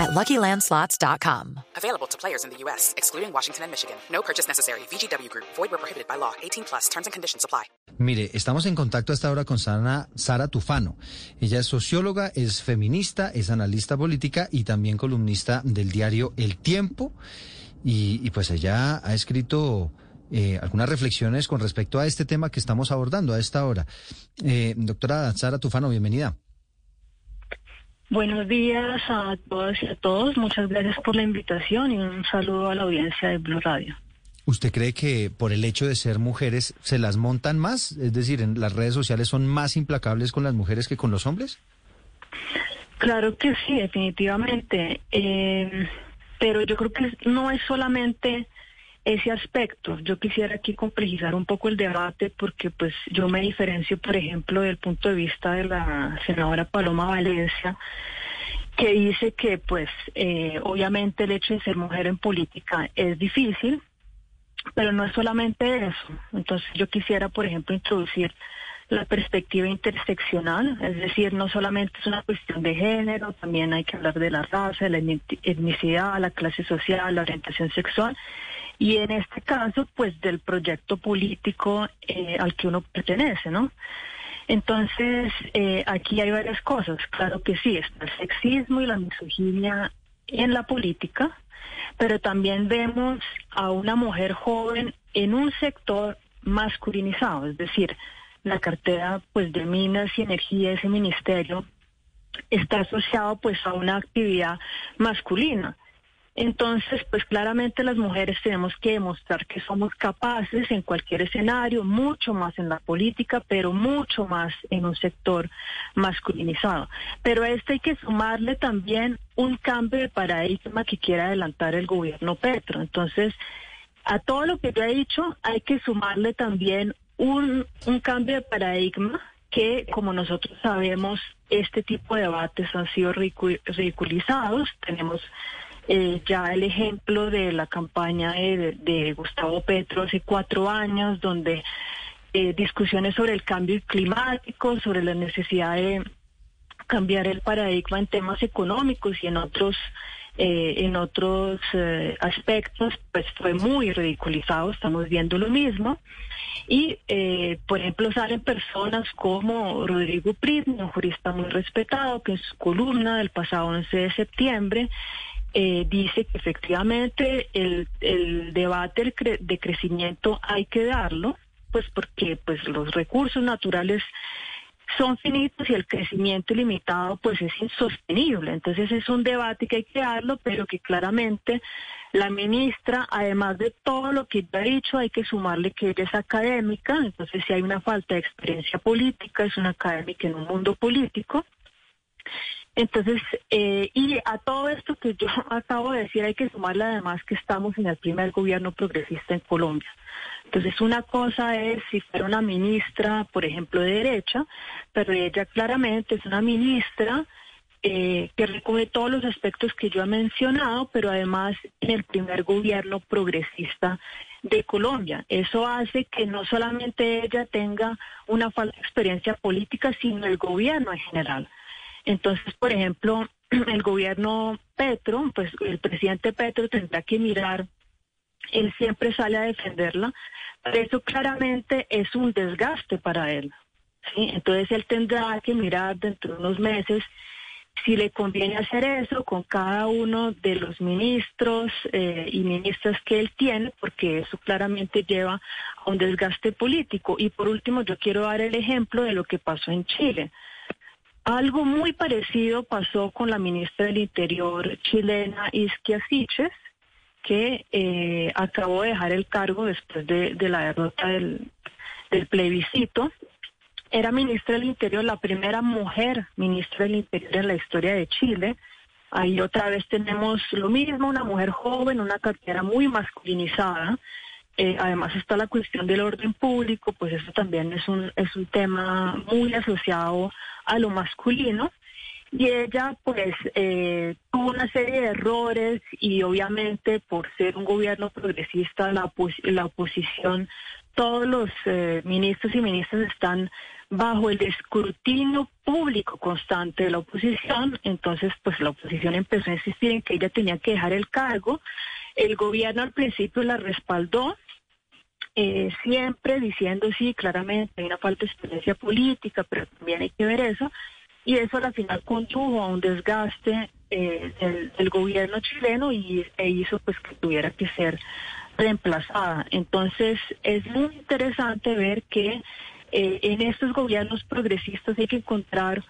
at LuckyLandSlots.com. Available to players in the U.S., excluding Washington and Michigan. No purchase necessary. VGW Group. Void where prohibited by law. 18 plus. Terms and conditions apply. Mire, estamos en contacto hasta ahora con Sara, Sara Tufano. Ella es socióloga, es feminista, es analista política y también columnista del diario El Tiempo. Y, y pues ella ha escrito... Eh, algunas reflexiones con respecto a este tema que estamos abordando a esta hora. Eh, doctora Sara Tufano, bienvenida. Buenos días a todas y a todos. Muchas gracias por la invitación y un saludo a la audiencia de Blue Radio. ¿Usted cree que por el hecho de ser mujeres se las montan más? Es decir, en las redes sociales son más implacables con las mujeres que con los hombres? Claro que sí, definitivamente. Eh, pero yo creo que no es solamente ese aspecto. Yo quisiera aquí complejizar un poco el debate porque pues yo me diferencio, por ejemplo, del punto de vista de la senadora Paloma Valencia, que dice que pues eh, obviamente el hecho de ser mujer en política es difícil, pero no es solamente eso. Entonces yo quisiera, por ejemplo, introducir la perspectiva interseccional, es decir, no solamente es una cuestión de género, también hay que hablar de la raza, de la etnicidad, la clase social, la orientación sexual y en este caso, pues del proyecto político eh, al que uno pertenece, ¿no? Entonces, eh, aquí hay varias cosas. Claro que sí, está el sexismo y la misoginia en la política, pero también vemos a una mujer joven en un sector masculinizado, es decir, la cartera pues de minas y energía, ese ministerio, está asociado pues a una actividad masculina. Entonces, pues claramente las mujeres tenemos que demostrar que somos capaces en cualquier escenario, mucho más en la política, pero mucho más en un sector masculinizado. Pero a esto hay que sumarle también un cambio de paradigma que quiera adelantar el gobierno Petro. Entonces, a todo lo que yo he dicho hay que sumarle también un, un cambio de paradigma que, como nosotros sabemos, este tipo de debates han sido ridiculizados. Tenemos eh, ya el ejemplo de la campaña de, Gustavo Petro hace cuatro años, donde eh, discusiones sobre el cambio climático, sobre la necesidad de cambiar el paradigma en temas económicos y en otros eh, en otros aspectos, pues fue muy ridiculizado, estamos viendo lo mismo. Y, por ejemplo, salen personas como Rodrigo Prisma, un jurista muy respetado, que en su columna del pasado 11 de septiembre eh, dice que efectivamente el, el debate de crecimiento hay que darlo, pues porque pues los recursos naturales son finitos y el crecimiento ilimitado pues es insostenible. Entonces es un debate que hay que darlo, pero que claramente la ministra, además de todo lo que ha dicho, hay que sumarle que ella es académica, entonces si hay una falta de experiencia política, es una académica en un mundo político. Entonces, eh, y a todo esto que yo acabo de decir, hay que sumarle además que estamos en el primer gobierno progresista en Colombia. Entonces, una cosa es si fuera una ministra, por ejemplo, de derecha, pero ella claramente es una ministra eh, que recoge todos los aspectos que yo he mencionado, pero además en el primer gobierno progresista de Colombia. Eso hace que no solamente ella tenga una falta de experiencia política, sino el gobierno en general. Entonces, por ejemplo, el gobierno Petro, pues el presidente Petro tendrá que mirar, él siempre sale a defenderla, pero eso claramente es un desgaste para él. ¿sí? Entonces él tendrá que mirar dentro de unos meses si le conviene hacer eso con cada uno de los ministros eh, y ministras que él tiene, porque eso claramente lleva a un desgaste político. Y por último, yo quiero dar el ejemplo de lo que pasó en Chile. Algo muy parecido pasó con la ministra del Interior chilena Isquia Siches, que eh, acabó de dejar el cargo después de, la derrota del, plebiscito. Era ministra del Interior, la primera mujer ministra del Interior en la historia de Chile. Ahí otra vez tenemos lo mismo, una mujer joven, una cartera muy masculinizada. Eh, además está la cuestión del orden público, pues eso también es un, es un tema muy asociado a lo masculino. Y ella pues eh, tuvo una serie de errores y obviamente por ser un gobierno progresista la, la oposición, todos los eh, ministros y ministras están bajo el escrutinio público constante de la oposición, entonces pues la oposición empezó a insistir en que ella tenía que dejar el cargo, el gobierno al principio la respaldó, eh, siempre diciendo sí, claramente hay una falta de experiencia política, pero también hay que ver eso, y eso al final condujo a un desgaste eh, del, gobierno chileno y e hizo pues que tuviera que ser reemplazada. Entonces es muy interesante ver que eh, en estos gobiernos progresistas hay que encontrar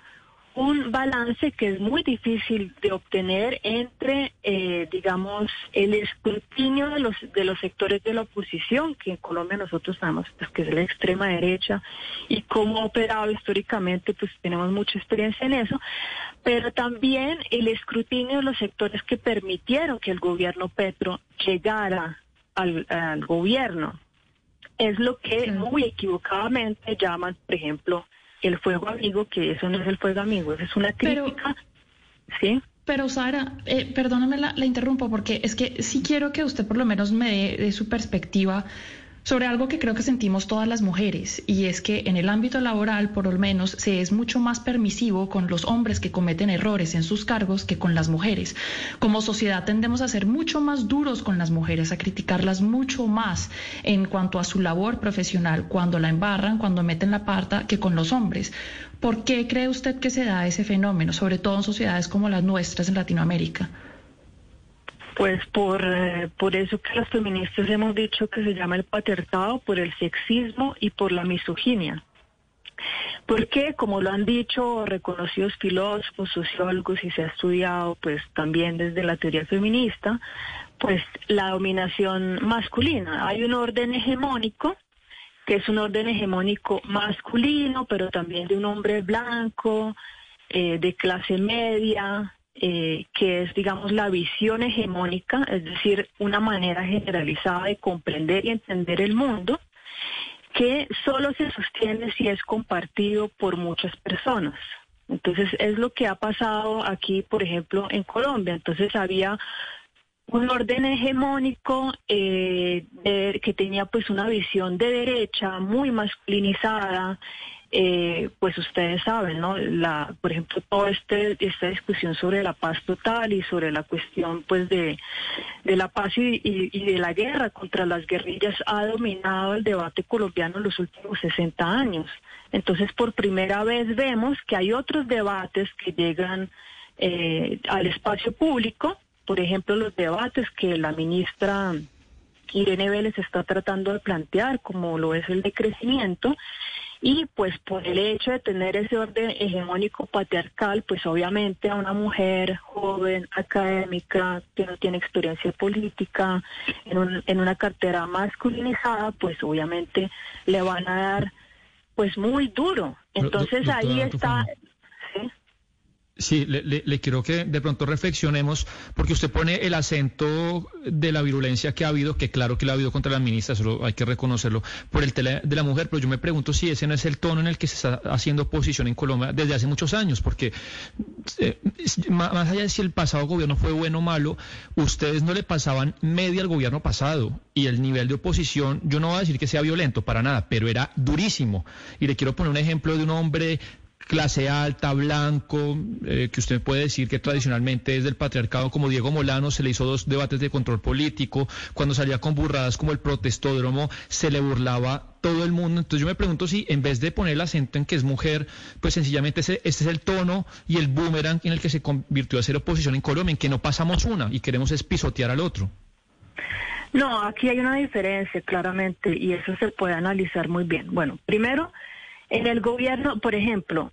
un balance que es muy difícil de obtener entre, eh, digamos, el escrutinio de los de los sectores de la oposición, que en Colombia nosotros sabemos pues, que es la extrema derecha, y cómo ha operado históricamente, pues tenemos mucha experiencia en eso, pero también el escrutinio de los sectores que permitieron que el gobierno Petro llegara al, al gobierno. Es lo que muy equivocadamente llaman, por ejemplo, el fuego amigo, que eso no es el fuego amigo, eso es una crítica. ¿Sí? Pero Sara, eh, perdóname la, la, interrumpo porque es que sí quiero que usted por lo menos me dé de su perspectiva sobre algo que creo que sentimos todas las mujeres, y es que en el ámbito laboral, por lo menos, se es mucho más permisivo con los hombres que cometen errores en sus cargos que con las mujeres. Como sociedad tendemos a ser mucho más duros con las mujeres, a criticarlas mucho más en cuanto a su labor profesional, cuando la embarran, cuando meten la parta, que con los hombres. ¿Por qué cree usted que se da ese fenómeno, sobre todo en sociedades como las nuestras en Latinoamérica? Pues por, eh, por eso que las feministas hemos dicho que se llama el patriarcado, por el sexismo y por la misoginia. Porque, como lo han dicho reconocidos filósofos, sociólogos y se ha estudiado pues también desde la teoría feminista, pues la dominación masculina. Hay un orden hegemónico, que es un orden hegemónico masculino, pero también de un hombre blanco, eh, de clase media, eh, que es, digamos, la visión hegemónica, es decir, una manera generalizada de comprender y entender el mundo, que solo se sostiene si es compartido por muchas personas. Entonces, es lo que ha pasado aquí, por ejemplo, en Colombia. Entonces, había un orden hegemónico eh, que tenía pues una visión de derecha muy masculinizada, eh, pues ustedes saben, ¿no? La, por ejemplo, toda este, esta discusión sobre la paz total y sobre la cuestión, pues, de, la paz y, de la guerra contra las guerrillas ha dominado el debate colombiano en los últimos 60 años. Entonces, por primera vez vemos que hay otros debates que llegan eh, al espacio público, por ejemplo, los debates que la ministra Irene Vélez está tratando de plantear, como lo es el de crecimiento, y pues por el hecho de tener ese orden hegemónico patriarcal, pues obviamente a una mujer joven, académica, que no tiene experiencia política, en, un, en una cartera masculinizada, pues obviamente le van a dar pues muy duro. Entonces ahí está... Sí, le, quiero que de pronto reflexionemos, porque usted pone el acento de la virulencia que ha habido, que claro que la ha habido contra la ministra, eso hay que reconocerlo, por el tele de la mujer, pero yo me pregunto si ese no es el tono en el que se está haciendo oposición en Colombia desde hace muchos años, porque eh, más allá de si el pasado gobierno fue bueno o malo, ustedes no le pasaban media al gobierno pasado y el nivel de oposición, yo no voy a decir que sea violento para nada, pero era durísimo. Y le quiero poner un ejemplo de un hombre clase alta, blanco, eh, que usted puede decir que tradicionalmente es del patriarcado, como Diego Molano, se le hizo dos debates de control político, cuando salía con burradas como el protestódromo, se le burlaba todo el mundo. Entonces yo me pregunto si en vez de poner el acento en que es mujer, pues sencillamente ese, este es el tono y el boomerang en el que se convirtió a ser oposición en Colombia, en que no pasamos una y queremos es pisotear al otro. No, aquí hay una diferencia claramente y eso se puede analizar muy bien. Bueno, primero, en el gobierno, por ejemplo,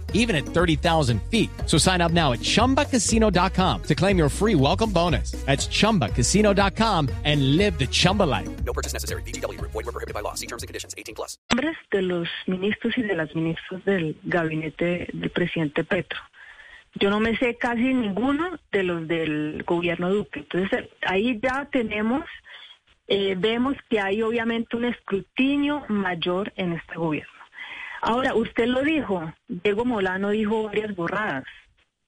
even at 30,000 feet. So sign up now at chumbacasino.com to claim your free welcome bonus. That's chumbacasino.com and live the Chumba life. No purchase necessary. VGW Group. Void were prohibited by law. See terms and conditions. 18 plus. Nombres de los ministros y de las ministras del gabinete del presidente Petro. Yo no me sé casi ninguno de los del gobierno Duque. Entonces, ahí ya tenemos, eh, vemos que hay obviamente un escrutinio mayor en este gobierno. Ahora, usted lo dijo, Diego Molano dijo varias borradas.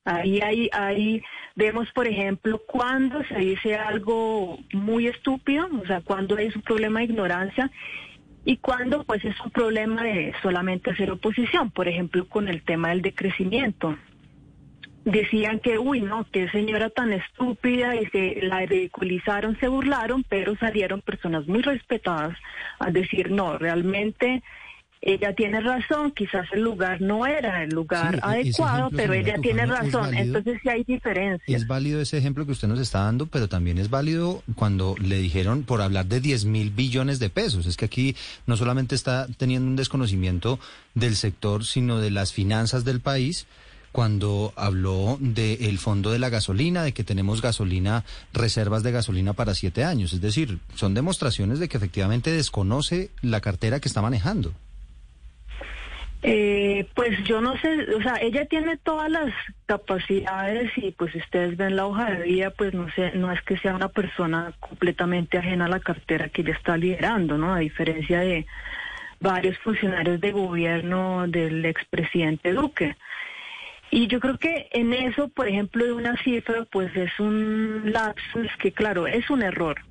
Ahí, ahí, ahí vemos, por ejemplo, cuando se dice algo muy estúpido, o sea, cuando es un problema de ignorancia y cuando pues es un problema de solamente hacer oposición, por ejemplo, con el tema del decrecimiento decían que, uy, no, qué señora tan estúpida y se la ridiculizaron, se burlaron, pero salieron personas muy respetadas a decir, no, realmente ella tiene razón, quizás el lugar no era el lugar Sí, e- adecuado, pero ella tiene razón. válido. Entonces sí hay diferencias. Es válido ese ejemplo que usted nos está dando, pero también es válido cuando le dijeron por hablar de 10 mil billones de pesos. Es que aquí no solamente está teniendo un desconocimiento del sector, sino de las finanzas del país cuando habló del fondo de la gasolina, de que tenemos gasolina, reservas de gasolina para siete años. Es decir, son demostraciones de que efectivamente desconoce la cartera que está manejando. Eh, pues yo no sé, o sea, ella tiene todas las capacidades y pues ustedes ven la hoja de vida, pues no sé, no es que sea una persona completamente ajena a la cartera que ella está liderando, ¿no? A diferencia de varios funcionarios de gobierno del expresidente Duque. Y yo creo que en eso, por ejemplo, de una cifra, pues es un lapsus que, claro, es un error,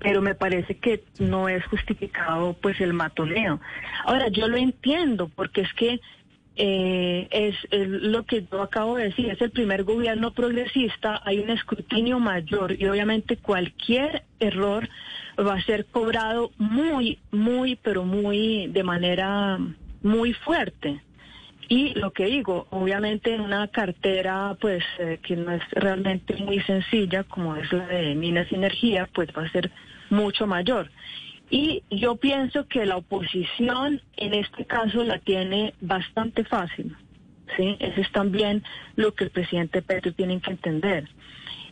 pero me parece que no es justificado pues el matoneo. Ahora, yo lo entiendo, porque es que eh, es, lo que yo acabo de decir, es el primer gobierno progresista, hay un escrutinio mayor y obviamente cualquier error va a ser cobrado muy, muy, pero muy, de manera muy fuerte. Y lo que digo, obviamente en una cartera pues eh, que no es realmente muy sencilla como es la de minas y energía, pues va a ser mucho mayor. Y yo pienso que la oposición en este caso la tiene bastante fácil. ¿sí? Eso es también lo que el presidente Petro tiene que entender.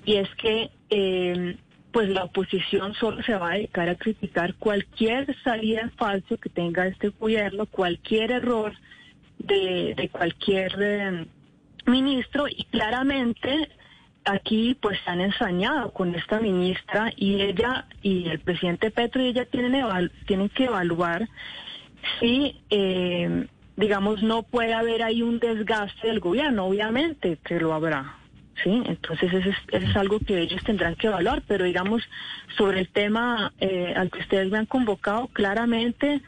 Y es que eh, pues la oposición solo se va a dedicar a criticar cualquier salida falso que tenga este gobierno, cualquier error de, de cualquier eh, ministro y claramente aquí pues se han ensañado con esta ministra y ella y el presidente Petro y ella tienen, eval- tienen que evaluar si eh, digamos no puede haber ahí un desgaste del gobierno, obviamente que lo habrá. Sí, entonces eso es, eso es algo que ellos tendrán que evaluar, pero digamos sobre el tema eh, al que ustedes me han convocado, claramente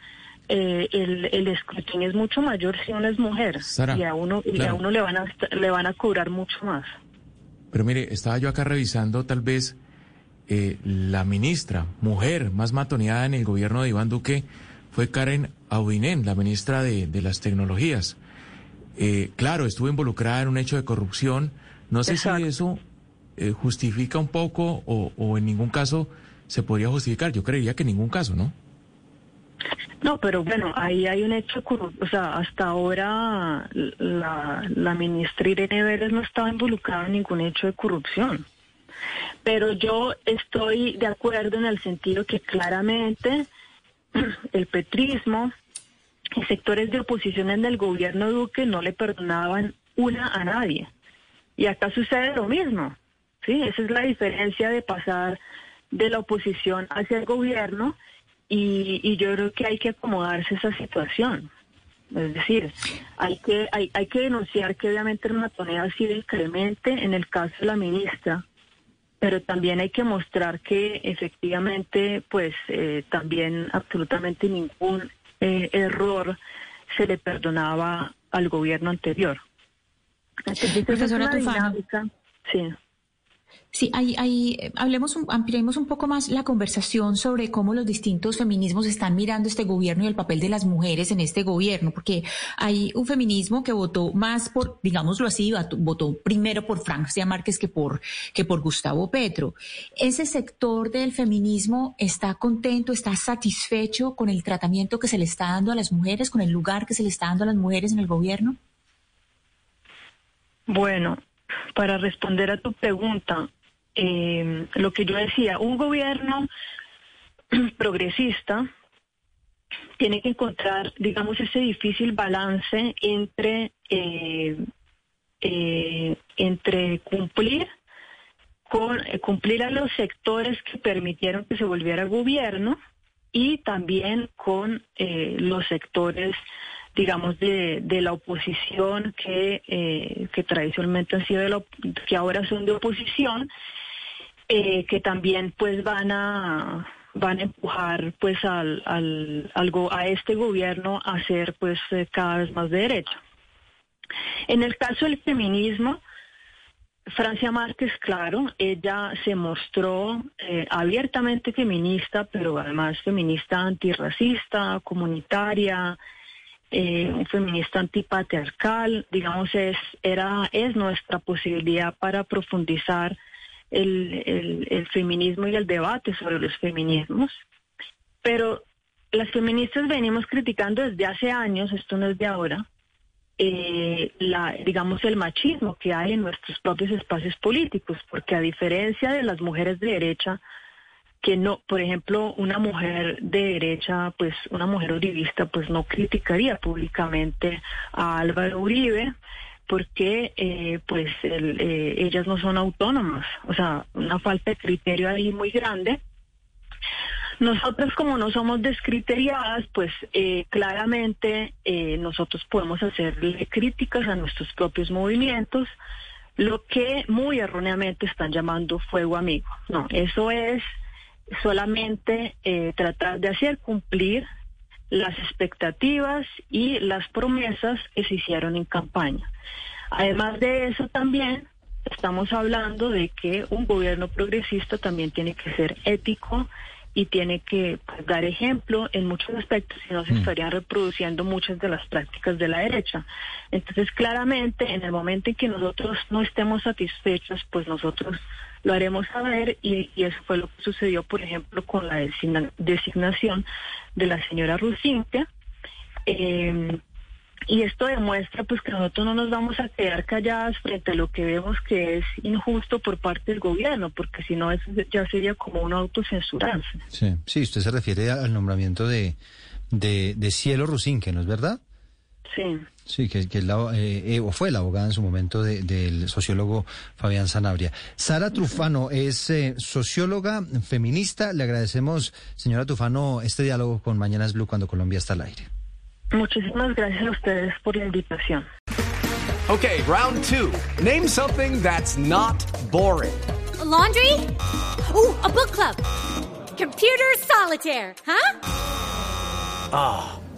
eh, el, el escrutinio es mucho mayor si uno es mujer Sara, y a uno y a uno le van a le van a cobrar mucho más. Pero mire, estaba yo acá revisando tal vez eh, la ministra, mujer más matoneada en el gobierno de Iván Duque, fue Karen Audinen, la ministra de, de las tecnologías. Eh, claro, estuvo involucrada en un hecho de corrupción. No sé Exacto. si eso eh, justifica un poco o, o en ningún caso se podría justificar. Yo creería que en ningún caso, ¿no? No, pero bueno, ahí hay un hecho, o sea, hasta ahora la, la ministra Irene Vélez no estaba involucrada en ningún hecho de corrupción. Pero yo estoy de acuerdo en el sentido que claramente el petrismo y sectores de oposición en el gobierno Duque no le perdonaban una a nadie. Y acá sucede lo mismo. Sí, esa es la diferencia de pasar de la oposición hacia el gobierno y, y yo creo que hay que acomodarse a esa situación. Es decir, hay que hay, hay que denunciar que obviamente el matoneo ha sido incremente en el caso de la ministra, pero también hay que mostrar que efectivamente, pues eh, también absolutamente ningún eh, error se le perdonaba al gobierno anterior. Entonces, es una Tufano. dinámica, sí. Sí, ahí, ahí hablemos, ampliemos un poco más la conversación sobre cómo los distintos feminismos están mirando este gobierno y el papel de las mujeres en este gobierno, porque hay un feminismo que votó más por, digámoslo así, votó primero por Francia Márquez que por, que por Gustavo Petro. ¿Ese sector del feminismo está contento, está satisfecho con el tratamiento que se le está dando a las mujeres, con el lugar que se le está dando a las mujeres en el gobierno? Bueno, para responder a tu pregunta, eh, lo que yo decía, un gobierno progresista tiene que encontrar, digamos, ese difícil balance entre, eh, eh, entre cumplir con cumplir a los sectores que permitieron que se volviera gobierno y también con los sectores digamos, de, de la oposición que, eh, que tradicionalmente han sido de la, que ahora son de oposición, eh, que también pues van a van a empujar pues al, al, a este gobierno a ser pues eh, cada vez más de derecha. En el caso del feminismo, Francia Márquez, claro, ella se mostró abiertamente feminista, pero además feminista antirracista, comunitaria, eh, un feminista antipatriarcal, digamos, es, era, es nuestra posibilidad para profundizar el, el, feminismo y el debate sobre los feminismos. Pero las feministas venimos criticando desde hace años, esto no es de ahora, eh, la, digamos, el machismo que hay en nuestros propios espacios políticos, porque a diferencia de las mujeres de derecha, que no, por ejemplo, una mujer de derecha, pues una mujer uribista, pues no criticaría públicamente a Álvaro Uribe porque eh, pues eh, ellas no son autónomas, o sea, una falta de criterio ahí muy grande. Nosotros como no somos descriteriadas, pues eh, claramente nosotros podemos hacerle críticas a nuestros propios movimientos, lo que muy erróneamente están llamando fuego amigo. No, eso es solamente eh, tratar de hacer cumplir las expectativas y las promesas que se hicieron en campaña. Además de eso también estamos hablando de que un gobierno progresista también tiene que ser ético y tiene que pues, dar ejemplo en muchos aspectos, si no se mm. estarían reproduciendo muchas de las prácticas de la derecha. Entonces, claramente, en el momento en que nosotros no estemos satisfechos, pues nosotros lo haremos saber y, eso fue lo que sucedió, por ejemplo, con la designación de la señora Rusinka. Eh, y esto demuestra pues que nosotros no nos vamos a quedar calladas frente a lo que vemos que es injusto por parte del gobierno, porque si no eso ya sería como un autocensurarse. Sí, sí, usted se refiere al nombramiento de, de, de Cielo Rusinque, ¿no es verdad? Sí. Sí, que, que la, eh, eh, o fue la abogada en su momento del sociólogo Fabián Sanabria. Sara Trufano es eh, socióloga feminista. Le agradecemos, señora Trufano, este diálogo con Mañanas Blue cuando Colombia está al aire. Muchísimas gracias a ustedes por la invitación. Okay, round two. Name something that's not boring. laundry? Ooh, a book club. Computer solitaire, huh? Ah.